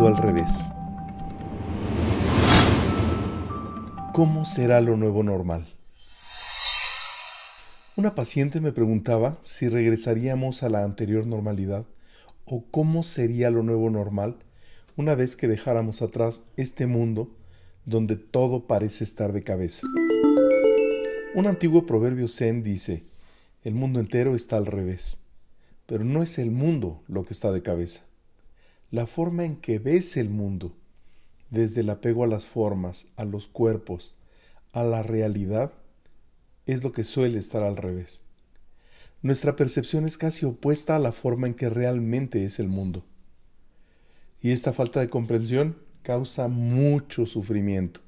al revés. ¿Cómo será lo nuevo normal? Una paciente me preguntaba si regresaríamos a la anterior normalidad o cómo sería lo nuevo normal una vez que dejáramos atrás este mundo donde todo parece estar de cabeza. Un antiguo proverbio zen dice, el mundo entero está al revés, pero no es el mundo lo que está de cabeza. La forma en que ves el mundo, desde el apego a las formas, a los cuerpos, a la realidad, es lo que suele estar al revés. Nuestra percepción es casi opuesta a la forma en que realmente es el mundo. Y esta falta de comprensión causa mucho sufrimiento.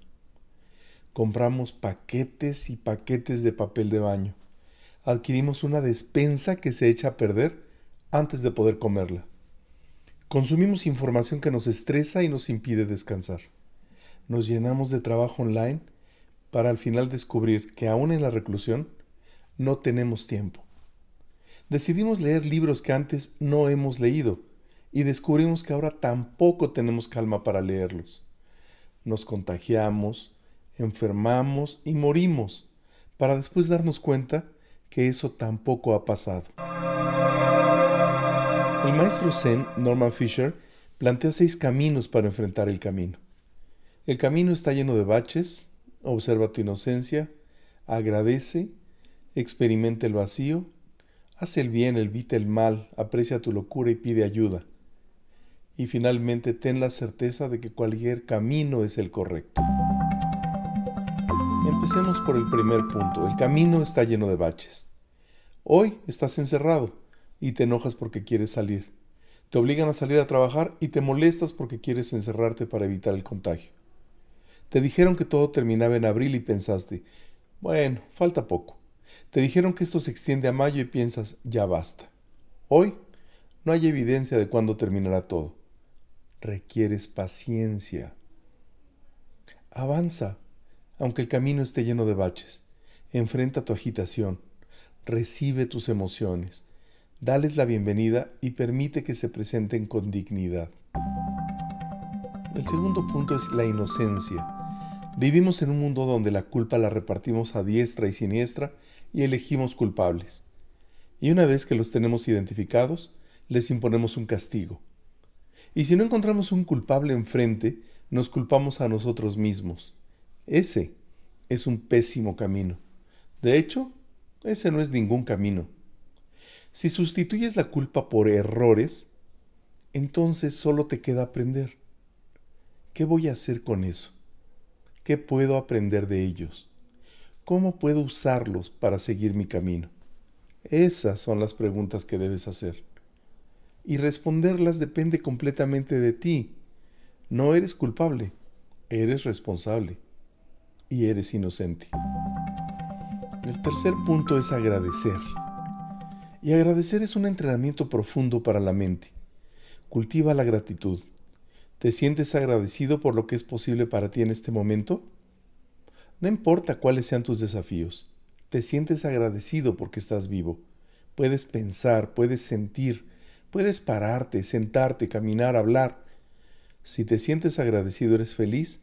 Compramos paquetes y paquetes de papel de baño. Adquirimos una despensa que se echa a perder antes de poder comerla. Consumimos información que nos estresa y nos impide descansar. Nos llenamos de trabajo online para al final descubrir que aún en la reclusión no tenemos tiempo. Decidimos leer libros que antes no hemos leído y descubrimos que ahora tampoco tenemos calma para leerlos. Nos contagiamos, enfermamos y morimos, para después darnos cuenta que eso tampoco ha pasado. El maestro Zen, Norman Fisher, plantea seis caminos para enfrentar el camino. El camino está lleno de baches, observa tu inocencia, agradece, experimenta el vacío, hace el bien, evita el mal, aprecia tu locura y pide ayuda y finalmente ten la certeza de que cualquier camino es el correcto. Empecemos por el primer punto. El camino está lleno de baches. Hoy estás encerrado y te enojas porque quieres salir. Te obligan a salir a trabajar y te molestas porque quieres encerrarte para evitar el contagio. Te dijeron que todo terminaba en abril y pensaste, bueno, falta poco. Te dijeron que esto se extiende a mayo y piensas, ya basta. Hoy no hay evidencia de cuándo terminará todo requieres paciencia. Avanza, aunque el camino esté lleno de baches. Enfrenta tu agitación, recibe tus emociones, dales la bienvenida y permite que se presenten con dignidad. El segundo punto es la inocencia. Vivimos en un mundo donde la culpa la repartimos a diestra y siniestra y elegimos culpables. Y una vez que los tenemos identificados, les imponemos un castigo. Y si no encontramos un culpable enfrente, nos culpamos a nosotros mismos. Ese es un pésimo camino. De hecho, ese no es ningún camino. Si sustituyes la culpa por errores, entonces solo te queda aprender. ¿Qué voy a hacer con eso? ¿Qué puedo aprender de ellos? ¿Cómo puedo usarlos para seguir mi camino? Esas son las preguntas que debes hacer y responderlas depende completamente de ti. No eres culpable, eres responsable y eres inocente. El tercer punto es agradecer. Y agradecer es un entrenamiento profundo para la mente. Cultiva la gratitud. ¿Te sientes agradecido por lo que es posible para ti en este momento? No importa cuáles sean tus desafíos, te sientes agradecido porque estás vivo. Puedes pensar, puedes sentir, Puedes pararte, sentarte, caminar, hablar. Si te sientes agradecido, eres feliz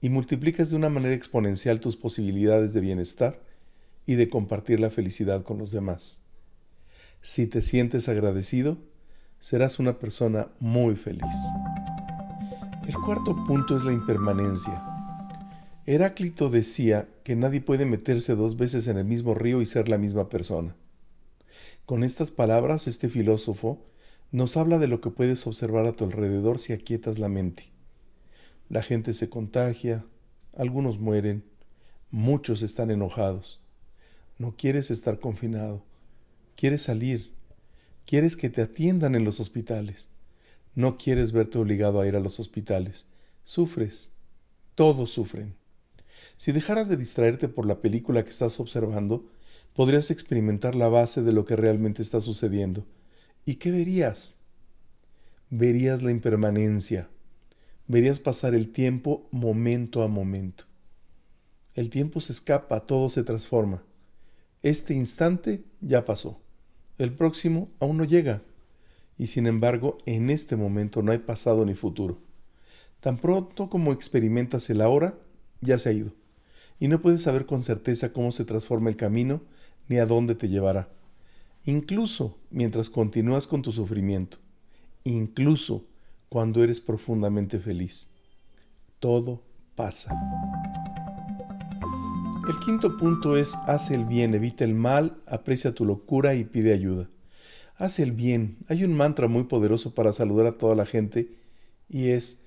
y multiplicas de una manera exponencial tus posibilidades de bienestar y de compartir la felicidad con los demás. Si te sientes agradecido, serás una persona muy feliz. El cuarto punto es la impermanencia. Heráclito decía que nadie puede meterse dos veces en el mismo río y ser la misma persona. Con estas palabras, este filósofo nos habla de lo que puedes observar a tu alrededor si aquietas la mente. La gente se contagia, algunos mueren, muchos están enojados. No quieres estar confinado, quieres salir, quieres que te atiendan en los hospitales. No quieres verte obligado a ir a los hospitales. Sufres, todos sufren. Si dejaras de distraerte por la película que estás observando, podrías experimentar la base de lo que realmente está sucediendo ¿Y qué verías? Verías la impermanencia, verías pasar el tiempo momento a momento. El tiempo se escapa, todo se transforma. Este instante ya pasó, el próximo aún no llega, y sin embargo en este momento no hay pasado ni futuro, Tan pronto como experimentas el ahora, ya se ha ido. Y no puedes saber con certeza cómo se transforma el camino ni a dónde te llevará. Incluso mientras continúas con tu sufrimiento. Incluso cuando eres profundamente feliz. Todo pasa. El quinto punto es haz el bien, evita el mal, aprecia tu locura y pide ayuda. Haz el bien. Hay un mantra muy poderoso para saludar a toda la gente y es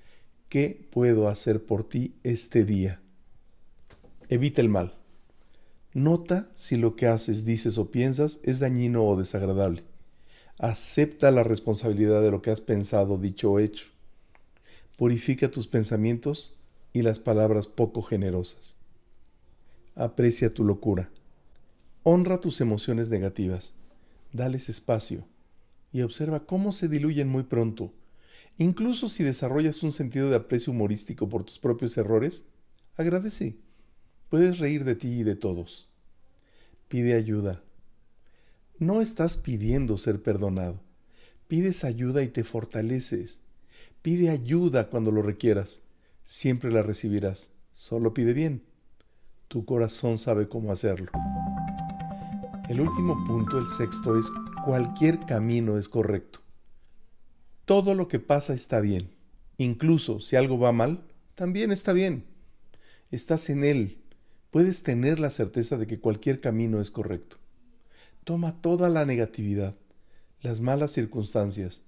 ¿qué puedo hacer por ti este día? Evita el mal. Nota si lo que haces, dices o piensas es dañino o desagradable. Acepta la responsabilidad de lo que has pensado, dicho o hecho. Purifica tus pensamientos y las palabras poco generosas. Aprecia tu locura. Honra tus emociones negativas. Dales espacio y observa cómo se diluyen muy pronto. Incluso si desarrollas un sentido de aprecio humorístico por tus propios errores, agradece. Puedes reír de ti y de todos. Pide ayuda. No estás pidiendo ser perdonado. Pides ayuda y te fortaleces. Pide ayuda cuando lo requieras. Siempre la recibirás. Solo pide bien. Tu corazón sabe cómo hacerlo. El último punto, el sexto, es cualquier camino es correcto. Todo lo que pasa está bien. Incluso si algo va mal, también está bien. Estás en él. Puedes tener la certeza de que cualquier camino es correcto. Toma toda la negatividad, las malas circunstancias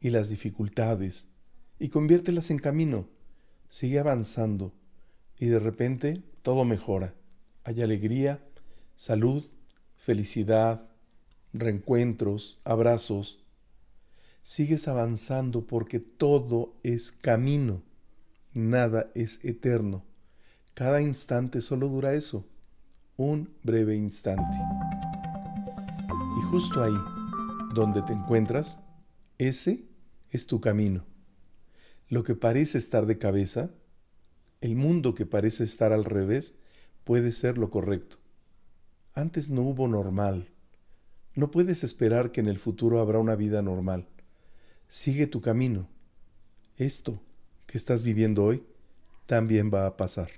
y las dificultades y conviértelas en camino. Sigue avanzando y de repente todo mejora. Hay alegría, salud, felicidad, reencuentros, abrazos. Sigues avanzando porque todo es camino, nada es eterno. Cada instante solo dura eso, un breve instante. Y justo ahí, donde te encuentras, ese es tu camino. Lo que parece estar de cabeza, el mundo que parece estar al revés, puede ser lo correcto. Antes no hubo normal. No puedes esperar que en el futuro habrá una vida normal. Sigue tu camino. Esto que estás viviendo hoy también va a pasar.